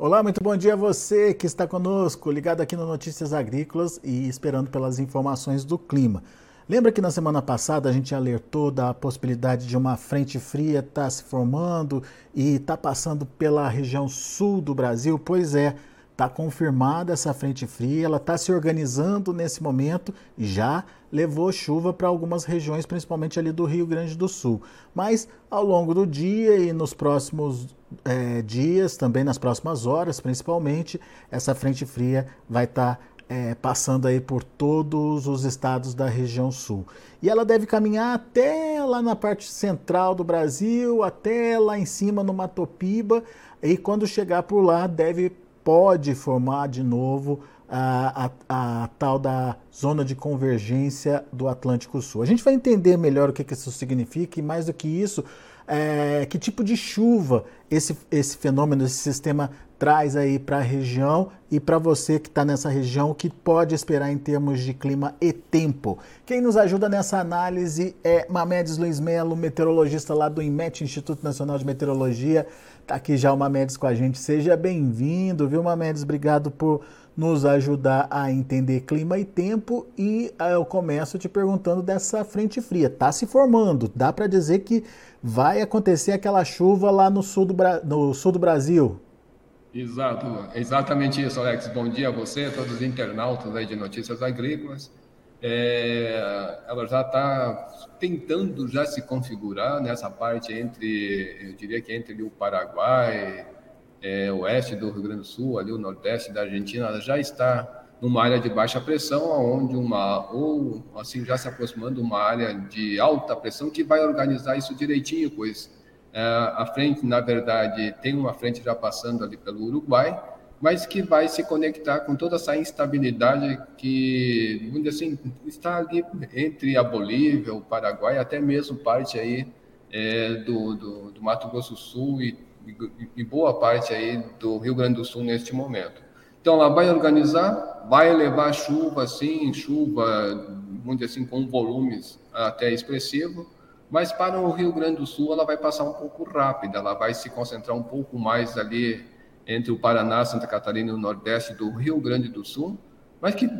Olá, muito bom dia a você que está conosco, ligado aqui no Notícias Agrícolas e esperando pelas informações do clima. Lembra que na semana passada a gente alertou da possibilidade de uma frente fria estar tá se formando e estar tá passando pela região sul do Brasil? Pois é, está confirmada essa frente fria, ela está se organizando nesse momento e já levou chuva para algumas regiões, principalmente ali do Rio Grande do Sul. Mas ao longo do dia e nos próximos é, dias, também nas próximas horas, principalmente, essa frente fria vai estar tá, é, passando aí por todos os estados da região sul. E ela deve caminhar até lá na parte central do Brasil, até lá em cima no Matopiba, e quando chegar por lá deve pode formar de novo a, a, a, tal da zona de convergência do Atlântico Sul. A gente vai entender melhor o que, que isso significa e mais do que isso, é, que tipo de chuva esse, esse fenômeno, esse sistema traz aí para a região e para você que está nessa região, o que pode esperar em termos de clima e tempo. Quem nos ajuda nessa análise é Mamedes Luiz Melo, meteorologista lá do IMET, Instituto Nacional de Meteorologia. Está aqui já o Mamedes com a gente. Seja bem-vindo, viu, Mamedes? Obrigado por nos ajudar a entender clima e tempo. E ah, eu começo te perguntando dessa frente fria. Está se formando, dá para dizer que vai acontecer aquela chuva lá no sul do, no sul do Brasil? Exato, exatamente isso, Alex. Bom dia a você, a todos os internautas aí de notícias agrícolas. É, ela já está tentando já se configurar nessa parte entre, eu diria que entre o Paraguai, é, oeste do Rio Grande do Sul, ali o nordeste da Argentina, já está numa área de baixa pressão, onde uma ou assim já se aproximando uma área de alta pressão que vai organizar isso direitinho, pois é, a frente, na verdade, tem uma frente já passando ali pelo Uruguai, mas que vai se conectar com toda essa instabilidade que, vamos dizer assim, está ali entre a Bolívia, o Paraguai, até mesmo parte aí é, do, do, do Mato Grosso do Sul e e boa parte aí do Rio Grande do Sul neste momento. Então, ela vai organizar, vai levar chuva, sim, chuva, muito assim, com volumes até expressivo, mas para o Rio Grande do Sul ela vai passar um pouco rápida, ela vai se concentrar um pouco mais ali entre o Paraná, Santa Catarina e o Nordeste do Rio Grande do Sul, mas que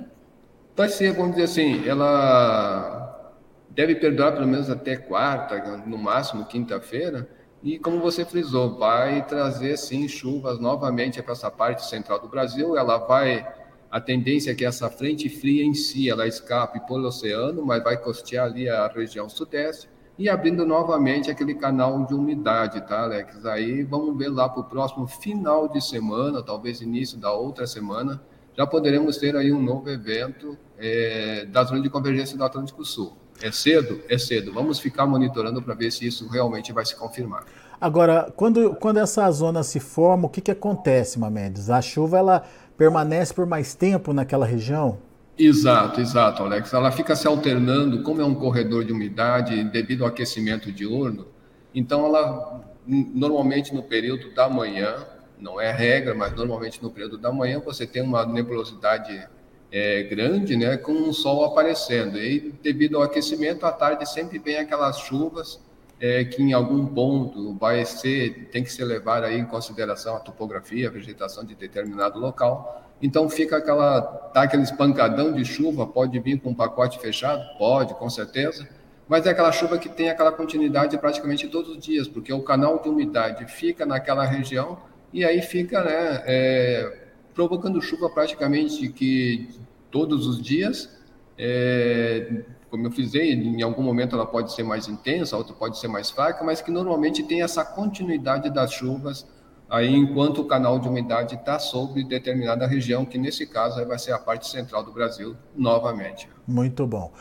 vai ser, vamos dizer assim, ela deve perdurar pelo menos até quarta, no máximo quinta-feira, e como você frisou, vai trazer sim chuvas novamente para essa parte central do Brasil. Ela vai, a tendência é que essa frente fria em si ela escape pelo oceano, mas vai costear ali a região sudeste e abrindo novamente aquele canal de umidade, tá, Alex? Aí vamos ver lá para o próximo final de semana, talvez início da outra semana, já poderemos ter aí um novo evento é, da zona de convergência do Atlântico Sul. É cedo? É cedo. Vamos ficar monitorando para ver se isso realmente vai se confirmar. Agora, quando, quando essa zona se forma, o que, que acontece, Mamedes? A chuva ela permanece por mais tempo naquela região? Exato, exato, Alex. Ela fica se alternando, como é um corredor de umidade devido ao aquecimento diurno, então ela normalmente no período da manhã, não é regra, mas normalmente no período da manhã você tem uma nebulosidade é, grande, né, com o sol aparecendo. E devido ao aquecimento, à tarde sempre vem aquelas chuvas é, que em algum ponto vai ser, tem que ser levado aí em consideração a topografia, a vegetação de determinado local. Então fica aquela, tá aquele espancadão de chuva, pode vir com um pacote fechado? Pode, com certeza. Mas é aquela chuva que tem aquela continuidade praticamente todos os dias, porque o canal de umidade fica naquela região e aí fica, né, é, provocando chuva praticamente que todos os dias. É, como eu frisei, em algum momento ela pode ser mais intensa, outra pode ser mais fraca, mas que normalmente tem essa continuidade das chuvas aí enquanto o canal de umidade está sobre determinada região, que nesse caso vai ser a parte central do Brasil novamente. Muito bom.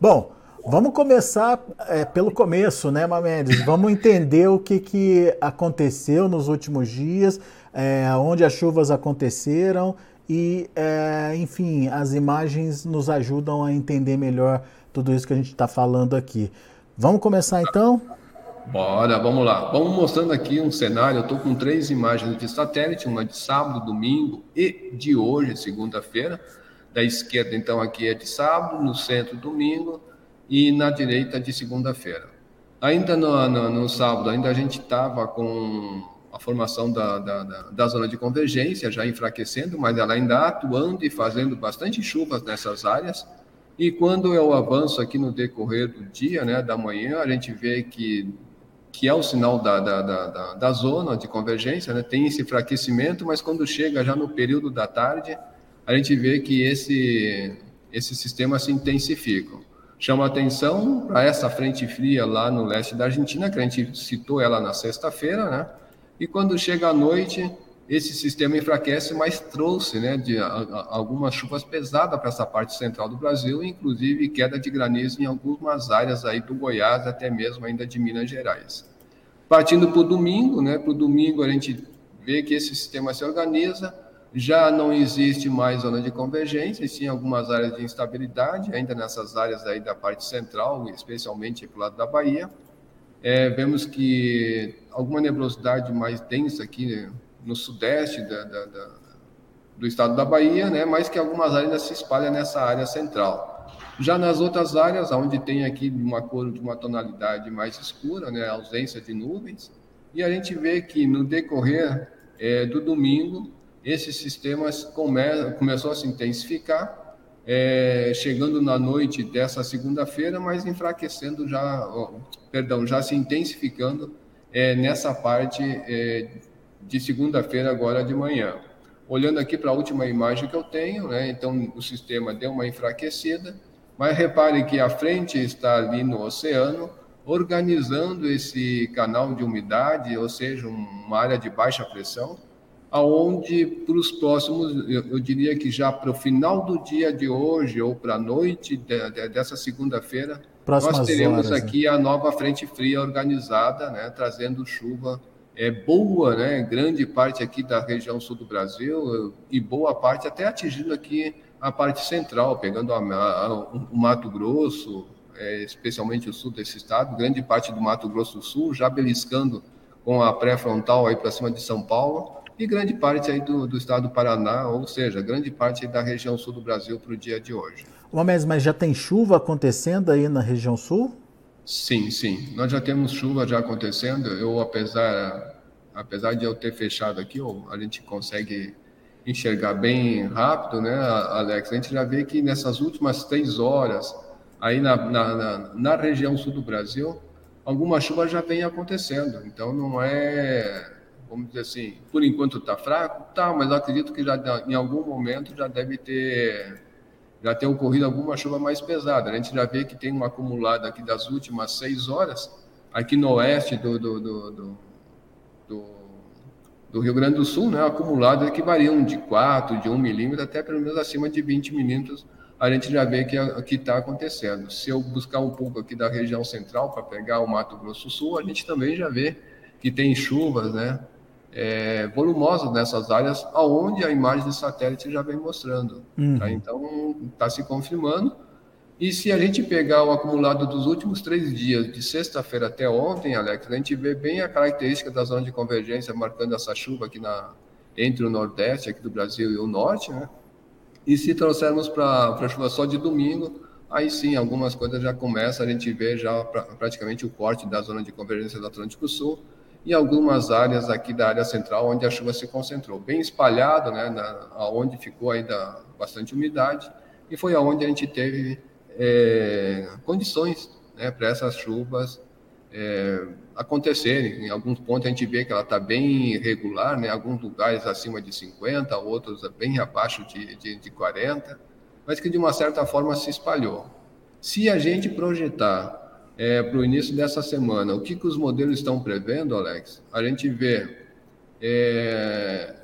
Bom, vamos começar é, pelo começo, né, Mamedes? Vamos entender o que, que aconteceu nos últimos dias é, onde as chuvas aconteceram e, é, enfim, as imagens nos ajudam a entender melhor tudo isso que a gente está falando aqui. Vamos começar então? Bora, vamos lá. Vamos mostrando aqui um cenário. Eu estou com três imagens de satélite, uma de sábado, domingo e de hoje, segunda-feira. Da esquerda, então, aqui é de sábado, no centro, domingo e na direita, de segunda-feira. Ainda no, no, no sábado, ainda a gente estava com a formação da, da, da, zona de convergência, já enfraquecendo, mas ela ainda atuando e fazendo bastante chuvas nessas áreas. E quando eu avanço aqui no decorrer do dia, né, da manhã, a gente vê que, que é o sinal da, da, da, da zona de convergência, né, tem esse enfraquecimento, mas quando chega já no período da tarde, a gente vê que esse, esse sistema se intensifica. Chama atenção para essa frente fria lá no leste da Argentina, que a gente citou ela na sexta-feira, né? E quando chega a noite, esse sistema enfraquece, mas trouxe né, de, a, a, algumas chuvas pesadas para essa parte central do Brasil, inclusive queda de granizo em algumas áreas aí do Goiás, até mesmo ainda de Minas Gerais. Partindo para o domingo, né, para o domingo a gente vê que esse sistema se organiza, já não existe mais zona de convergência, sim algumas áreas de instabilidade, ainda nessas áreas aí da parte central, especialmente para lado da Bahia, é, vemos que alguma nebulosidade mais densa aqui né, no sudeste da, da, da, do estado da Bahia, né, mas que algumas áreas ainda se espalham nessa área central. Já nas outras áreas, onde tem aqui uma cor de uma tonalidade mais escura, né, ausência de nuvens, e a gente vê que no decorrer é, do domingo, esse sistema come, começou a se intensificar, é, chegando na noite dessa segunda-feira, mas enfraquecendo já, perdão, já se intensificando é, nessa parte é, de segunda-feira agora de manhã. Olhando aqui para a última imagem que eu tenho, né, então o sistema deu uma enfraquecida, mas repare que a frente está ali no oceano, organizando esse canal de umidade, ou seja, uma área de baixa pressão, aonde para os próximos, eu, eu, diria que já para o final do dia de hoje ou para a noite de, de, dessa segunda-feira, nós teremos horas, aqui né? a nova frente fria organizada, né, trazendo chuva é boa, né, grande parte aqui da região sul do Brasil e boa parte até atingindo aqui a parte central, pegando a, a, o Mato Grosso, é, especialmente o sul desse estado, grande parte do Mato Grosso do Sul, já beliscando com a pré-frontal aí para cima de São Paulo e grande parte aí do, do estado do Paraná, ou seja, grande parte da região sul do Brasil para o dia de hoje. Homens, mas já tem chuva acontecendo aí na região sul? Sim, sim. Nós já temos chuva já acontecendo. Eu, apesar, apesar de eu ter fechado aqui, a gente consegue enxergar bem rápido, né, Alex? A gente já vê que nessas últimas três horas, aí na, na, na, na região sul do Brasil, alguma chuva já vem acontecendo. Então, não é vamos dizer assim, por enquanto está fraco, tá, mas acredito que já em algum momento já deve ter já ter ocorrido alguma chuva mais pesada. A gente já vê que tem um acumulado aqui das últimas seis horas, aqui no oeste do, do, do, do, do, do Rio Grande do Sul, né, acumulado que variam de 4, de 1 milímetro até pelo menos acima de 20 milímetros. A gente já vê que está acontecendo. Se eu buscar um pouco aqui da região central para pegar o Mato Grosso do Sul, a gente também já vê que tem chuvas, né? É, volumosas nessas áreas, aonde a imagem de satélite já vem mostrando. Uhum. Tá? Então, está se confirmando. E se a gente pegar o acumulado dos últimos três dias, de sexta-feira até ontem, Alex, a gente vê bem a característica da zona de convergência marcando essa chuva aqui na, entre o Nordeste aqui do Brasil e o Norte, né? E se trouxermos para a chuva só de domingo, aí sim, algumas coisas já começam, a gente vê já pra, praticamente o corte da zona de convergência do Atlântico Sul, e algumas áreas aqui da área central onde a chuva se concentrou, bem espalhado, né, na, aonde ficou ainda bastante umidade, e foi aonde a gente teve é, condições né, para essas chuvas é, acontecerem. Em alguns pontos a gente vê que ela está bem irregular, né, alguns lugares acima de 50, outros bem abaixo de, de, de 40, mas que de uma certa forma se espalhou. Se a gente projetar é, para o início dessa semana. O que, que os modelos estão prevendo, Alex? A gente vê é,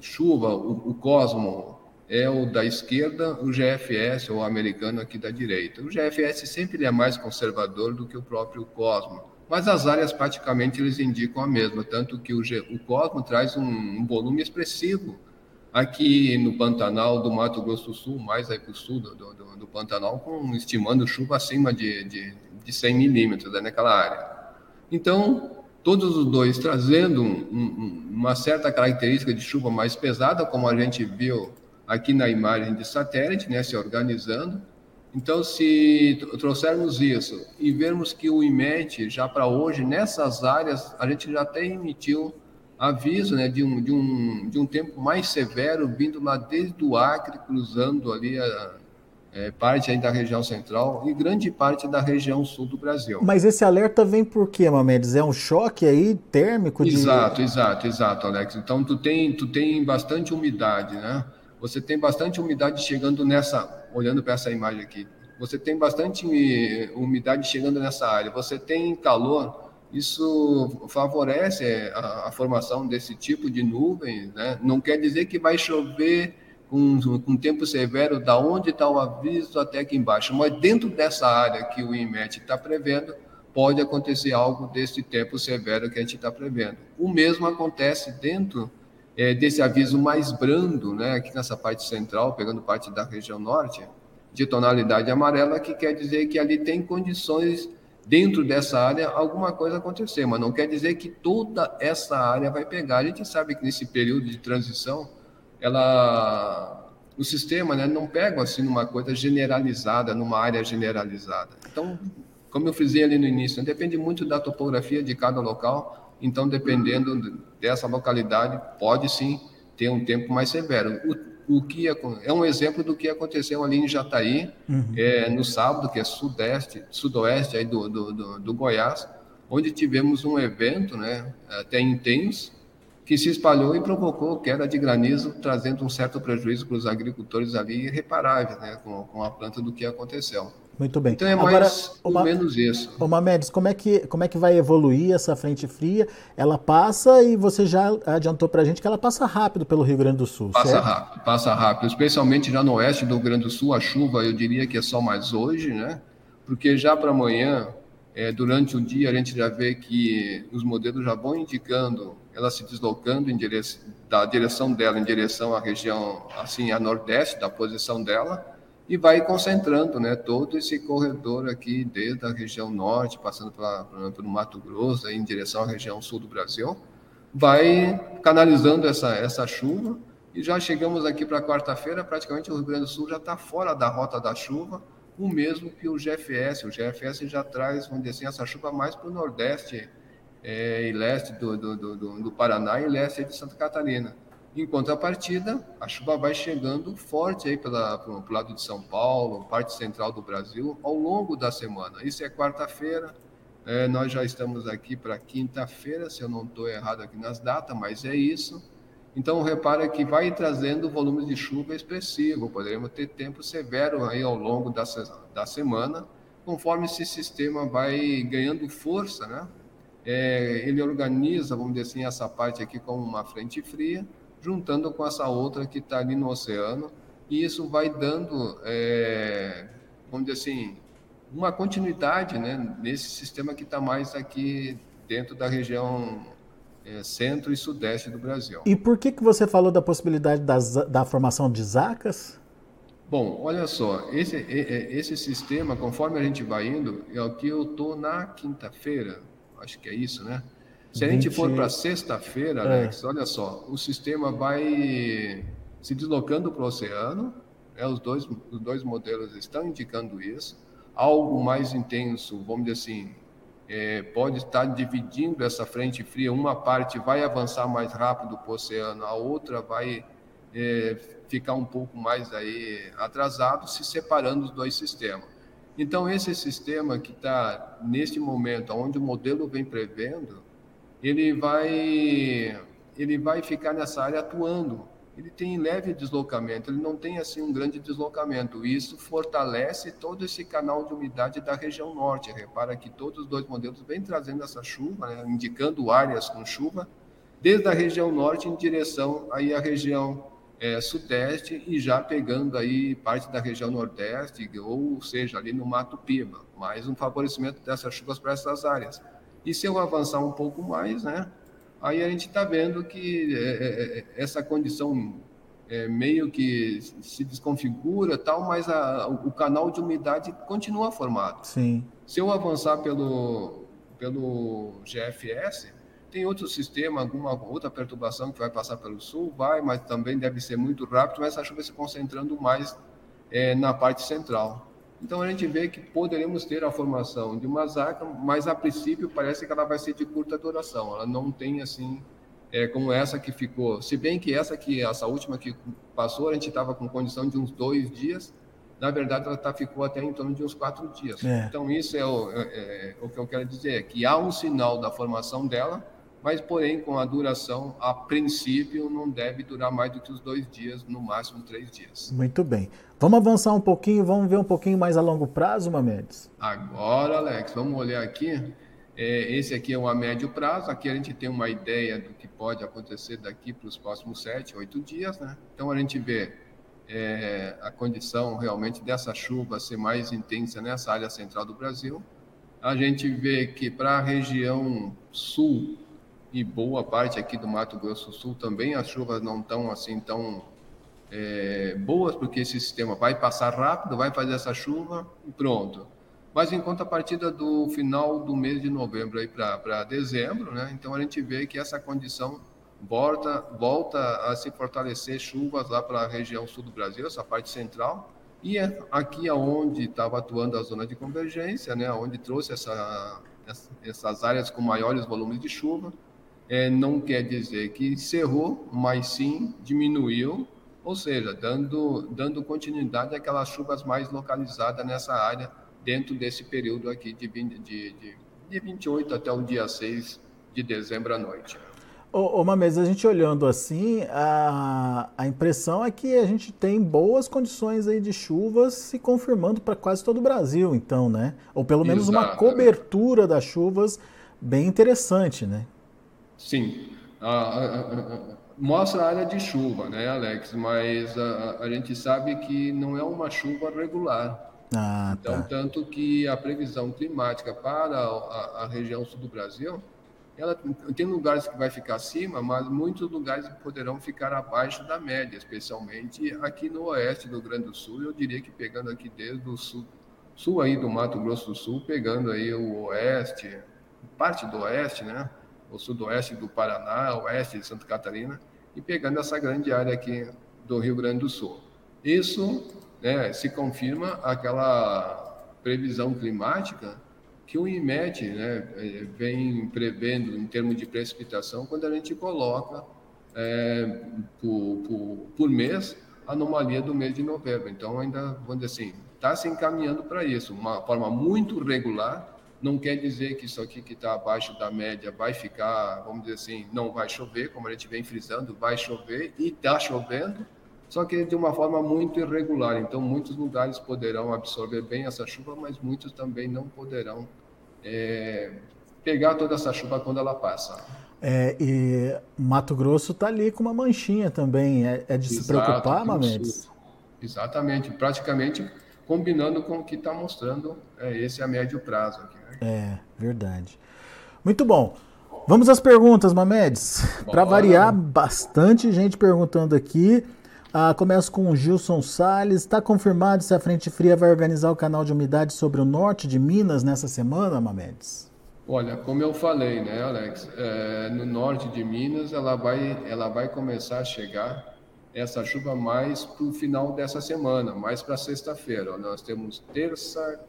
chuva, o, o Cosmo é o da esquerda, o GFS, ou o americano, aqui da direita. O GFS sempre é mais conservador do que o próprio Cosmo, mas as áreas praticamente eles indicam a mesma, tanto que o, G, o Cosmo traz um, um volume expressivo aqui no Pantanal do Mato Grosso do Sul, mais aí para o sul do, do, do, Pantanal, com, estimando chuva acima de, de de 100 milímetros né, naquela área. Então, todos os dois trazendo um, um, uma certa característica de chuva mais pesada, como a gente viu aqui na imagem de satélite, né, se organizando. Então, se trouxermos isso e vermos que o IMET, já para hoje, nessas áreas, a gente já até emitiu aviso né, de, um, de, um, de um tempo mais severo vindo lá desde o Acre, cruzando ali a, é, parte aí da região central e grande parte da região sul do Brasil. Mas esse alerta vem por quê, Mamedes? É um choque aí térmico? De... Exato, exato, exato, Alex. Então tu tem, tu tem bastante umidade, né? Você tem bastante umidade chegando nessa, olhando para essa imagem aqui. Você tem bastante umidade chegando nessa área. Você tem calor. Isso favorece a, a formação desse tipo de nuvens, né? Não quer dizer que vai chover com, com tempo severo, da onde está o aviso até aqui embaixo. Mas dentro dessa área que o IMET está prevendo, pode acontecer algo desse tempo severo que a gente está prevendo. O mesmo acontece dentro é, desse aviso mais brando, né, aqui nessa parte central, pegando parte da região norte, de tonalidade amarela, que quer dizer que ali tem condições dentro dessa área alguma coisa acontecer, mas não quer dizer que toda essa área vai pegar. A gente sabe que nesse período de transição ela o sistema né, não pega assim numa coisa generalizada, numa área generalizada. Então, como eu frisei ali no início, depende muito da topografia de cada local. Então, dependendo dessa localidade, pode sim ter um tempo mais severo. O, o que é um exemplo do que aconteceu ali em Jataí, uhum. é, no sábado, que é sudeste, sudoeste aí do, do, do, do Goiás, onde tivemos um evento, né, até intenso, que se espalhou e provocou queda de granizo, trazendo um certo prejuízo para os agricultores ali irreparável, né, com, com a planta do que aconteceu. Muito bem. Então é mais Agora, ou uma, menos isso. Ô Mamedes, como é, que, como é que vai evoluir essa frente fria? Ela passa e você já adiantou para a gente que ela passa rápido pelo Rio Grande do Sul, Passa certo? rápido, passa rápido. Especialmente já no oeste do Rio Grande do Sul, a chuva eu diria que é só mais hoje, né? Porque já para amanhã, é, durante o dia, a gente já vê que os modelos já vão indicando ela se deslocando em direção, da direção dela em direção à região, assim, a nordeste da posição dela, e vai concentrando, né, todo esse corredor aqui, desde a região norte, passando pela, pelo Mato Grosso, em direção à região sul do Brasil, vai canalizando essa, essa chuva, e já chegamos aqui para quarta-feira, praticamente o Rio Grande do Sul já está fora da rota da chuva, o mesmo que o GFS. O GFS já traz, vamos dizer assim, essa chuva mais para o nordeste é, e leste do, do, do, do, Paraná e leste de Santa Catarina. Em contrapartida, a chuva vai chegando forte aí pela, pelo lado de São Paulo, parte central do Brasil, ao longo da semana. Isso é quarta-feira, é, nós já estamos aqui para quinta-feira, se eu não estou errado aqui nas datas, mas é isso. Então, repara que vai trazendo volumes de chuva expressivo, poderemos ter tempo severo aí ao longo da, da semana, conforme esse sistema vai ganhando força, né? é, ele organiza, vamos dizer assim, essa parte aqui como uma frente fria, juntando com essa outra que está ali no oceano, e isso vai dando, é, vamos dizer assim, uma continuidade né, nesse sistema que está mais aqui dentro da região é, centro e sudeste do Brasil. E por que, que você falou da possibilidade das, da formação de zacas? Bom, olha só, esse, esse sistema, conforme a gente vai indo, é o que eu estou na quinta-feira, acho que é isso, né? Se a 20... gente for para sexta-feira, é. Alex, olha só, o sistema vai se deslocando para o oceano, né? os, dois, os dois modelos estão indicando isso. Algo mais intenso, vamos dizer assim, é, pode estar dividindo essa frente fria, uma parte vai avançar mais rápido para o oceano, a outra vai é, ficar um pouco mais aí atrasado, se separando os dois sistemas. Então, esse sistema que está neste momento, onde o modelo vem prevendo, ele vai, ele vai ficar nessa área atuando. Ele tem leve deslocamento, ele não tem assim um grande deslocamento. Isso fortalece todo esse canal de umidade da região norte. Repara que todos os dois modelos vêm trazendo essa chuva, né, indicando áreas com chuva, desde a região norte em direção aí à região é, sudeste e já pegando aí parte da região nordeste, ou seja, ali no Mato Piba, mais um favorecimento dessas chuvas para essas áreas. E se eu avançar um pouco mais, né, aí a gente está vendo que é, é, é, essa condição é, meio que se desconfigura tal, mas a, o canal de umidade continua formado. Sim. Se eu avançar pelo, pelo GFS, tem outro sistema, alguma outra perturbação que vai passar pelo sul? Vai, mas também deve ser muito rápido, mas essa chuva se concentrando mais é, na parte central. Então a gente vê que poderemos ter a formação de uma zaca, mas a princípio parece que ela vai ser de curta duração. Ela não tem assim é, como essa que ficou. Se bem que essa que essa última que passou, a gente estava com condição de uns dois dias. Na verdade, ela tá, ficou até em torno de uns quatro dias. É. Então, isso é o, é, é o, que eu quero dizer, que há um sinal da formação dela, mas, porém, com a duração, a princípio, não deve durar mais do que os dois dias, no máximo três dias. Muito bem. Vamos avançar um pouquinho, vamos ver um pouquinho mais a longo prazo, Mamedes? Agora, Alex, vamos olhar aqui. É, esse aqui é um a médio prazo, aqui a gente tem uma ideia do que pode acontecer daqui para os próximos sete, oito dias, né? Então a gente vê é, a condição realmente dessa chuva ser mais intensa nessa área central do Brasil. A gente vê que para a região sul e boa parte aqui do Mato Grosso do Sul também as chuvas não estão assim tão é, boas, porque esse sistema vai passar rápido, vai fazer essa chuva e pronto mas em contrapartida do final do mês de novembro aí para dezembro, né? Então a gente vê que essa condição volta, volta a se fortalecer chuvas lá para a região sul do Brasil, essa parte central, e é aqui aonde estava atuando a zona de convergência, né? Onde trouxe essa, essas áreas com maiores volumes de chuva, é, não quer dizer que encerrou, mas sim diminuiu, ou seja, dando, dando continuidade àquelas chuvas mais localizadas nessa área dentro desse período aqui de, 20, de, de, de 28 até o dia 6 de dezembro à noite. Ô, ô Mames, a gente olhando assim, a, a impressão é que a gente tem boas condições aí de chuvas se confirmando para quase todo o Brasil, então, né? Ou pelo menos uma cobertura das chuvas bem interessante, né? Sim. mostra a área de chuva, né, Alex? Mas a, a gente sabe que não é uma chuva regular. Ah, então, tá. tanto que a previsão climática para a, a, região sul do Brasil, ela tem lugares que vai ficar acima, mas muitos lugares poderão ficar abaixo da média, especialmente aqui no oeste do Rio Grande do Sul. Eu diria que pegando aqui desde o sul, sul aí do Mato Grosso do Sul, pegando aí o oeste, parte do oeste, né? O sudoeste do Paraná, oeste de Santa Catarina, e pegando essa grande área aqui do Rio Grande do Sul. Isso né, se confirma aquela previsão climática que o IMET né, é, vem prevendo em termos de precipitação quando a gente coloca é, por, por, por, mês a anomalia do mês de novembro. Então, ainda, vamos dizer assim, está se encaminhando para isso. Uma forma muito regular, não quer dizer que isso aqui que está abaixo da média vai ficar, vamos dizer assim, não vai chover, como a gente vem frisando, vai chover e está chovendo, só que de uma forma muito irregular. Então, muitos lugares poderão absorver bem essa chuva, mas muitos também não poderão é, pegar toda essa chuva quando ela passa. É, e Mato Grosso está ali com uma manchinha também. É, é de Exato, se preocupar, Mamedes? Exatamente, praticamente combinando com o que está mostrando é, esse a médio prazo. Aqui? É, verdade. Muito bom. Vamos às perguntas, Mamedes. Para variar, bastante gente perguntando aqui. Ah, começo com o Gilson Salles. Está confirmado se a Frente Fria vai organizar o canal de umidade sobre o norte de Minas nessa semana, Mamedes? Olha, como eu falei, né, Alex? É, no norte de Minas, ela vai, ela vai começar a chegar essa chuva mais para o final dessa semana, mais para sexta-feira. Nós temos terça,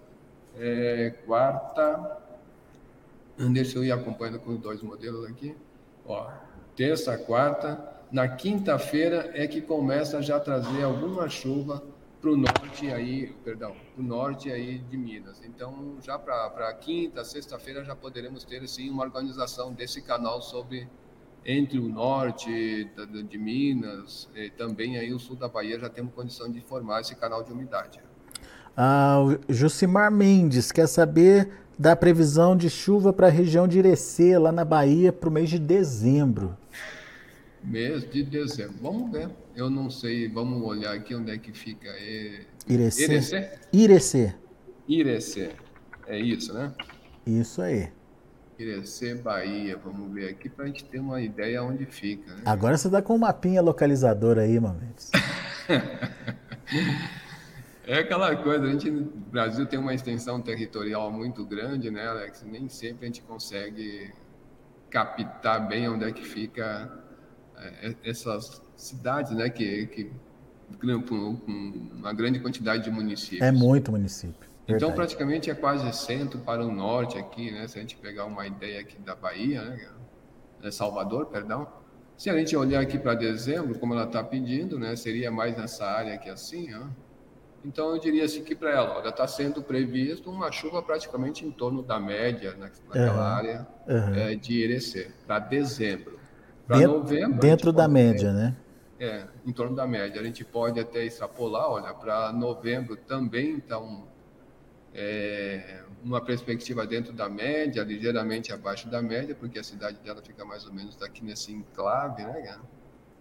é, quarta. Deixa eu ir acompanhando com os dois modelos aqui. Ó, terça, quarta na quinta-feira é que começa a já trazer alguma chuva para o norte aí, perdão, para norte aí de Minas. Então, já para quinta, sexta-feira já poderemos ter sim uma organização desse canal sobre entre o norte de Minas e também aí o sul da Bahia já temos condição de formar esse canal de umidade. Ah, o Jucimar Mendes quer saber da previsão de chuva para a região de Irecê, lá na Bahia, para o mês de dezembro mês de dezembro. Vamos ver. Eu não sei, vamos olhar aqui onde é que fica. É... Irecê. Irecê? Irecê. Irecê. É isso, né? Isso aí. Irecê, Bahia. Vamos ver aqui para a gente ter uma ideia onde fica. Né? Agora você está com um mapinha localizador aí, Mamedes. é aquela coisa, a gente no Brasil tem uma extensão territorial muito grande, né, Alex? Nem sempre a gente consegue captar bem onde é que fica é, é, essas cidades, né, que, que com, uma grande quantidade de municípios. É muito município. Então, praticamente é quase centro para o norte aqui, né? Se a gente pegar uma ideia aqui da Bahia, né? É Salvador, perdão. Se a gente olhar aqui para dezembro, como ela está pedindo, né, seria mais nessa área aqui assim, ó. Então eu diria assim que para ela, olha, está sendo previsto uma chuva praticamente em torno da média naquela uhum. área uhum. É, de Irecê, para dezembro. Para novembro. Dentro da média, né? É, em torno da média. A gente pode até extrapolar, olha, para novembro também está um, é, uma perspectiva dentro da média, ligeiramente abaixo da média, porque a cidade dela fica mais ou menos aqui nesse enclave, né?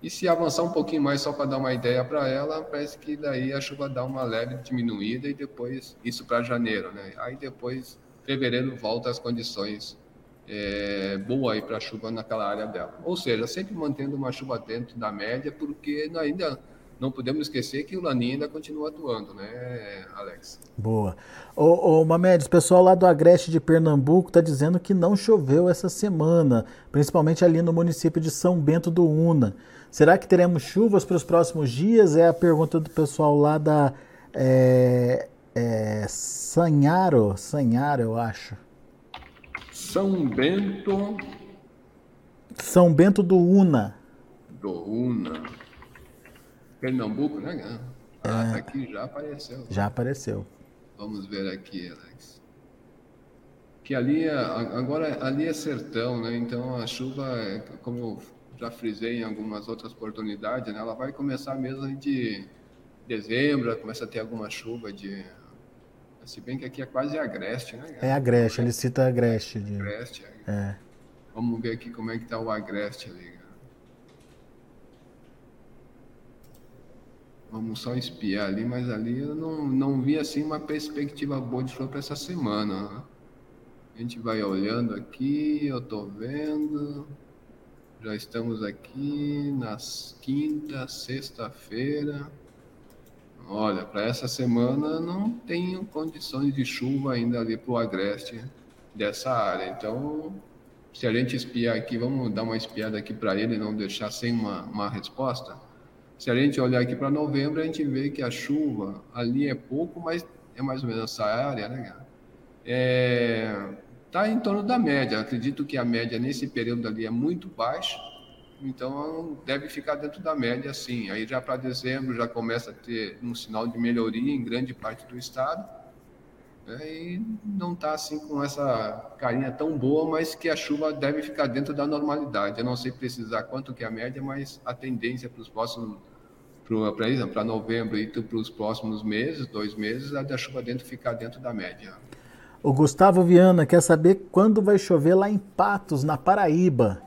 E se avançar um pouquinho mais, só para dar uma ideia para ela, parece que daí a chuva dá uma leve diminuída e depois, isso para janeiro, né? Aí depois, fevereiro, volta às condições é, boa aí para chuva naquela área dela. Ou seja, sempre mantendo uma chuva dentro da média, porque ainda não podemos esquecer que o Laninha ainda continua atuando, né, Alex? Boa. Ô, ô Mamedes, pessoal lá do Agreste de Pernambuco está dizendo que não choveu essa semana, principalmente ali no município de São Bento do Una. Será que teremos chuvas para os próximos dias? É a pergunta do pessoal lá da é, é, Sanharo, Sanharo, eu acho. São Bento. São Bento do Una. Do Una. Pernambuco, né? Ah, é, tá aqui já apareceu. Já apareceu. Vamos ver aqui, Alex. Que ali, é, agora ali é sertão, né? Então a chuva, é, como já frisei em algumas outras oportunidades, né? ela vai começar mesmo de dezembro, começa a ter alguma chuva de se bem que aqui é quase Agreste, né? É Agreste, ele cita Agreste. De... Agreste, é. é. Vamos ver aqui como é que tá o Agreste ali. Vamos só espiar ali, mas ali eu não, não vi assim uma perspectiva boa de chuva para essa semana. Né? A gente vai olhando aqui, eu tô vendo. Já estamos aqui nas quinta, sexta-feira. Olha, para essa semana não tenho condições de chuva ainda ali para o agreste dessa área. Então, se a gente espiar aqui, vamos dar uma espiada aqui para ele, não deixar sem uma, uma resposta. Se a gente olhar aqui para novembro, a gente vê que a chuva ali é pouco, mas é mais ou menos essa área, né? É, tá em torno da média. Acredito que a média nesse período ali é muito baixa então deve ficar dentro da média, sim. Aí já para dezembro já começa a ter um sinal de melhoria em grande parte do estado. Né? E não está assim com essa carinha tão boa, mas que a chuva deve ficar dentro da normalidade. Eu não sei precisar quanto que é a média, mas a tendência para os próximos para novembro e para os próximos meses, dois meses, é da chuva dentro ficar dentro da média. O Gustavo Viana quer saber quando vai chover lá em Patos, na Paraíba.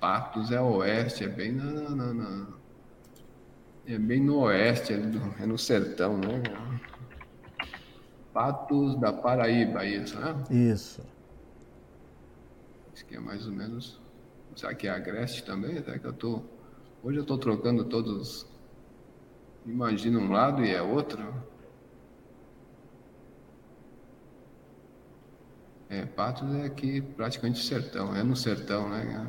Patos é oeste, é bem na, na, na, é bem no oeste, é no sertão, né? Patos da Paraíba, isso, né? Isso. Isso que é mais ou menos. Será que é Agreste também? Será que eu tô. Hoje eu estou trocando todos. Imagina um lado e é outro. É, Patos é aqui praticamente sertão, é no sertão, né?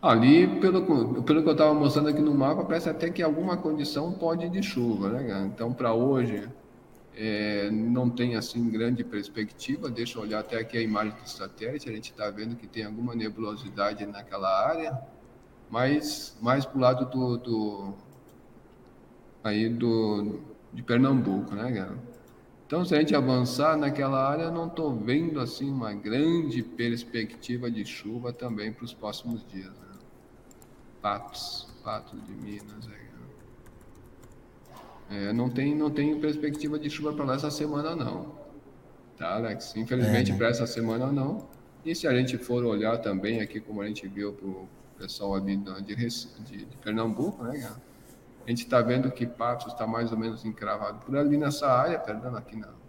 Ali, pelo, pelo que eu estava mostrando aqui no mapa, parece até que alguma condição pode ir de chuva, né? Então, para hoje, é, não tem assim grande perspectiva. Deixa eu olhar até aqui a imagem do satélite. A gente está vendo que tem alguma nebulosidade naquela área, mas mais para o lado do, do, aí do de Pernambuco, né, cara? Então, se a gente avançar naquela área, não estou vendo assim uma grande perspectiva de chuva também para os próximos dias. Né? Patos, Patos de Minas. É, não tem não tem perspectiva de chuva para lá essa semana não, tá, Alex? Infelizmente é, né? para essa semana não. E se a gente for olhar também aqui como a gente viu para o pessoal ali de, de, de Pernambuco, né? A gente está vendo que Patos está mais ou menos encravado por ali nessa área, perdão, aqui não.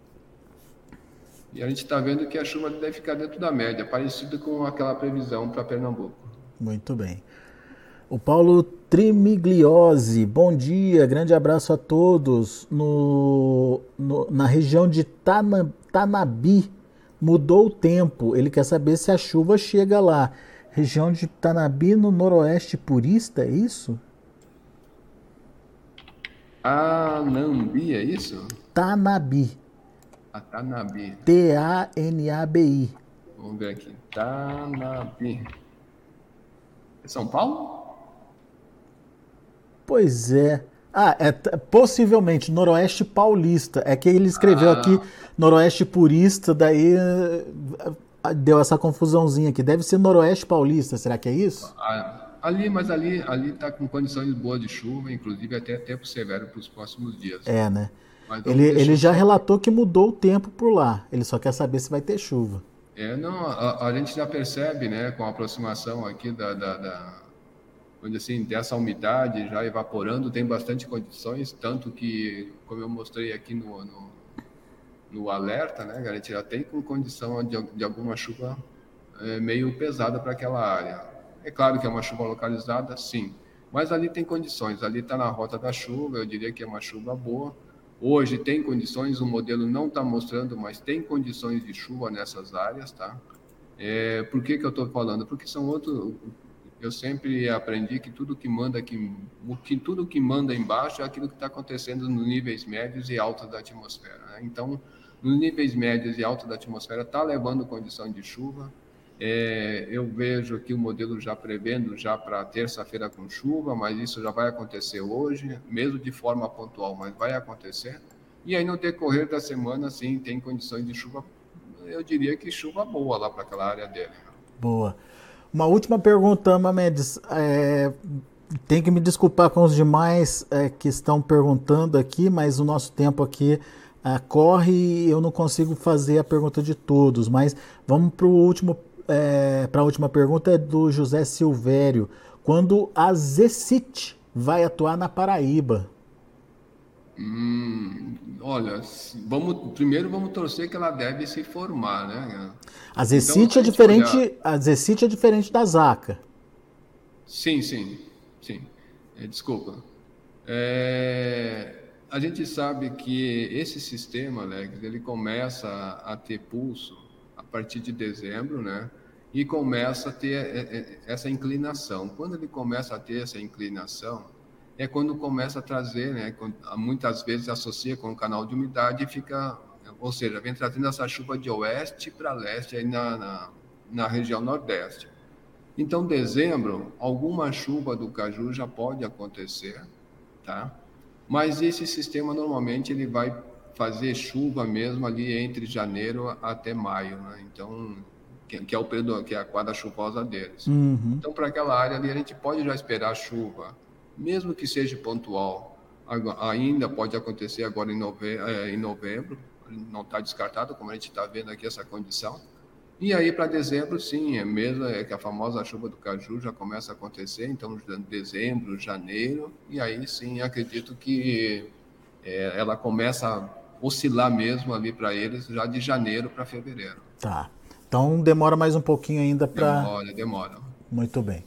E a gente está vendo que a chuva deve ficar dentro da média, parecido com aquela previsão para Pernambuco. Muito bem. O Paulo Trimigliose, bom dia, grande abraço a todos. No, no, na região de Tana, Tanabi, mudou o tempo. Ele quer saber se a chuva chega lá. Região de Tanabi, no noroeste purista, é isso? Anambi, é isso? Tanabi. A Tanabi. T-A-N-A-B-I. Vamos ver aqui. Tanabi. É São Paulo? Pois é. Ah, é possivelmente Noroeste Paulista. É que ele escreveu ah. aqui Noroeste Purista, daí eh, deu essa confusãozinha aqui. Deve ser Noroeste Paulista, será que é isso? Ah, ali, mas ali ali está com condições boas de chuva, inclusive até tempo severo para os próximos dias. É, né? Ele, ele já relatou que mudou o tempo por lá. Ele só quer saber se vai ter chuva. É, não, a, a gente já percebe, né, com a aproximação aqui da, da, da onde assim, dessa umidade já evaporando, tem bastante condições, tanto que, como eu mostrei aqui no, no, no alerta, né, a gente já tem com condição de, de alguma chuva é, meio pesada para aquela área. É claro que é uma chuva localizada, sim, mas ali tem condições, ali está na rota da chuva, eu diria que é uma chuva boa. Hoje tem condições, o modelo não está mostrando, mas tem condições de chuva nessas áreas, tá? É, por que, que eu estou falando? Porque são outros, eu sempre aprendi que tudo que manda aqui, que tudo que manda embaixo é aquilo que está acontecendo nos níveis médios e altos da atmosfera. Né? Então, nos níveis médios e altos da atmosfera está levando condição de chuva. É, eu vejo aqui o modelo já prevendo já para terça-feira com chuva, mas isso já vai acontecer hoje, mesmo de forma pontual, mas vai acontecer. E aí no decorrer da semana, sim, tem condições de chuva. Eu diria que chuva boa lá para aquela área dele. Boa. Uma última pergunta, Mamedes. É, tem que me desculpar com os demais é, que estão perguntando aqui, mas o nosso tempo aqui é, corre e eu não consigo fazer a pergunta de todos. Mas vamos para último, é, para a última pergunta é do José Silvério. Quando a Zecit vai atuar na Paraíba? Hum, olha, vamos, primeiro vamos torcer que ela deve se formar, né? A Zecit então, é diferente, olhar... a Zecit é diferente da Zaca. Sim, sim, sim. É, desculpa. É, a gente sabe que esse sistema, Alex, ele começa a, ter pulso partir de dezembro, né? E começa a ter é, é, essa inclinação. Quando ele começa a ter essa inclinação, é quando começa a trazer, né, muitas vezes associa com o canal de umidade e fica, ou seja, vem trazendo essa chuva de oeste para leste aí na, na, na, região nordeste. Então, dezembro, alguma chuva do caju já pode acontecer, tá? Mas esse sistema normalmente ele vai fazer chuva mesmo ali entre janeiro até maio, né? Então, que, que é o período, que é a quadra chuvosa deles. Uhum. Então, para aquela área ali a gente pode já esperar chuva mesmo que seja pontual, ainda pode acontecer agora em novembro, é, em novembro não está descartado, como a gente está vendo aqui essa condição. E aí para dezembro, sim, é mesmo é que a famosa chuva do caju já começa a acontecer, então dezembro, janeiro, e aí sim acredito que é, ela começa oscilar mesmo ali para eles já de janeiro para fevereiro. Tá. Então demora mais um pouquinho ainda para. Demora, demora. Muito bem.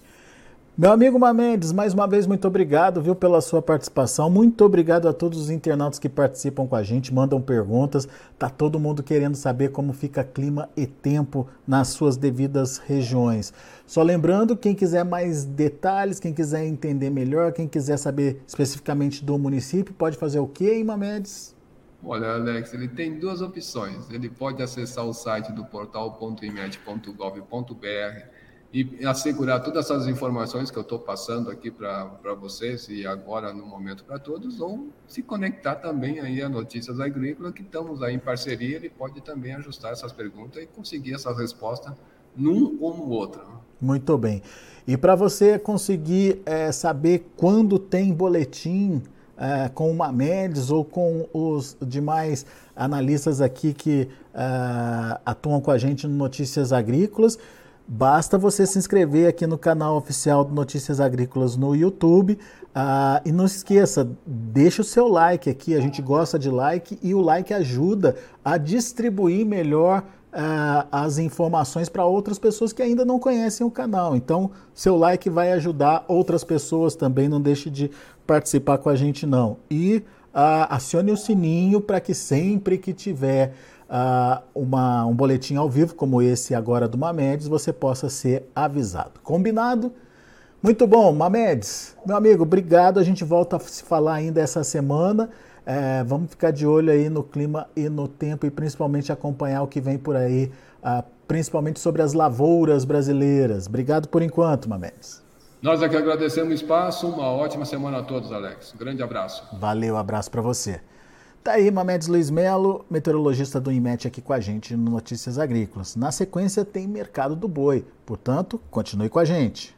Meu amigo Mamendes, mais uma vez muito obrigado, viu, pela sua participação. Muito obrigado a todos os internautas que participam com a gente, mandam perguntas. Tá todo mundo querendo saber como fica clima e tempo nas suas devidas regiões. Só lembrando, quem quiser mais detalhes, quem quiser entender melhor, quem quiser saber especificamente do município, pode fazer o quê, hein, Mamedes? Olha, Alex, ele tem duas opções. Ele pode acessar o site do portal.imet.gov.br e assegurar todas essas informações que eu estou passando aqui para vocês e agora no momento para todos, ou se conectar também aí a Notícias Agrícolas, que estamos aí em parceria, ele pode também ajustar essas perguntas e conseguir essas respostas num ou no outro. Muito bem. E para você conseguir é, saber quando tem boletim é, com o Mamedes ou com os demais analistas aqui que é, atuam com a gente no Notícias Agrícolas, Basta você se inscrever aqui no canal oficial do Notícias Agrícolas no YouTube. Uh, e não se esqueça, deixa o seu like aqui, a gente gosta de like e o like ajuda a distribuir melhor uh, as informações para outras pessoas que ainda não conhecem o canal. Então, seu like vai ajudar outras pessoas também, não deixe de participar com a gente não. E acione o sininho para que sempre que tiver uma, um boletim ao vivo, como esse agora do Mamedes, você possa ser avisado. Combinado? Muito bom, Mamedes. Meu amigo, obrigado. A gente volta a se falar ainda essa semana. É, vamos ficar de olho aí no clima e no tempo e principalmente acompanhar o que vem por aí, principalmente sobre as lavouras brasileiras. Obrigado por enquanto, Mamedes. Nós aqui agradecemos o espaço. Uma ótima semana a todos, Alex. Grande abraço. Valeu, abraço para você. Tá aí Mamedes Luiz Melo, meteorologista do IMET aqui com a gente no Notícias Agrícolas. Na sequência tem Mercado do Boi, portanto, continue com a gente.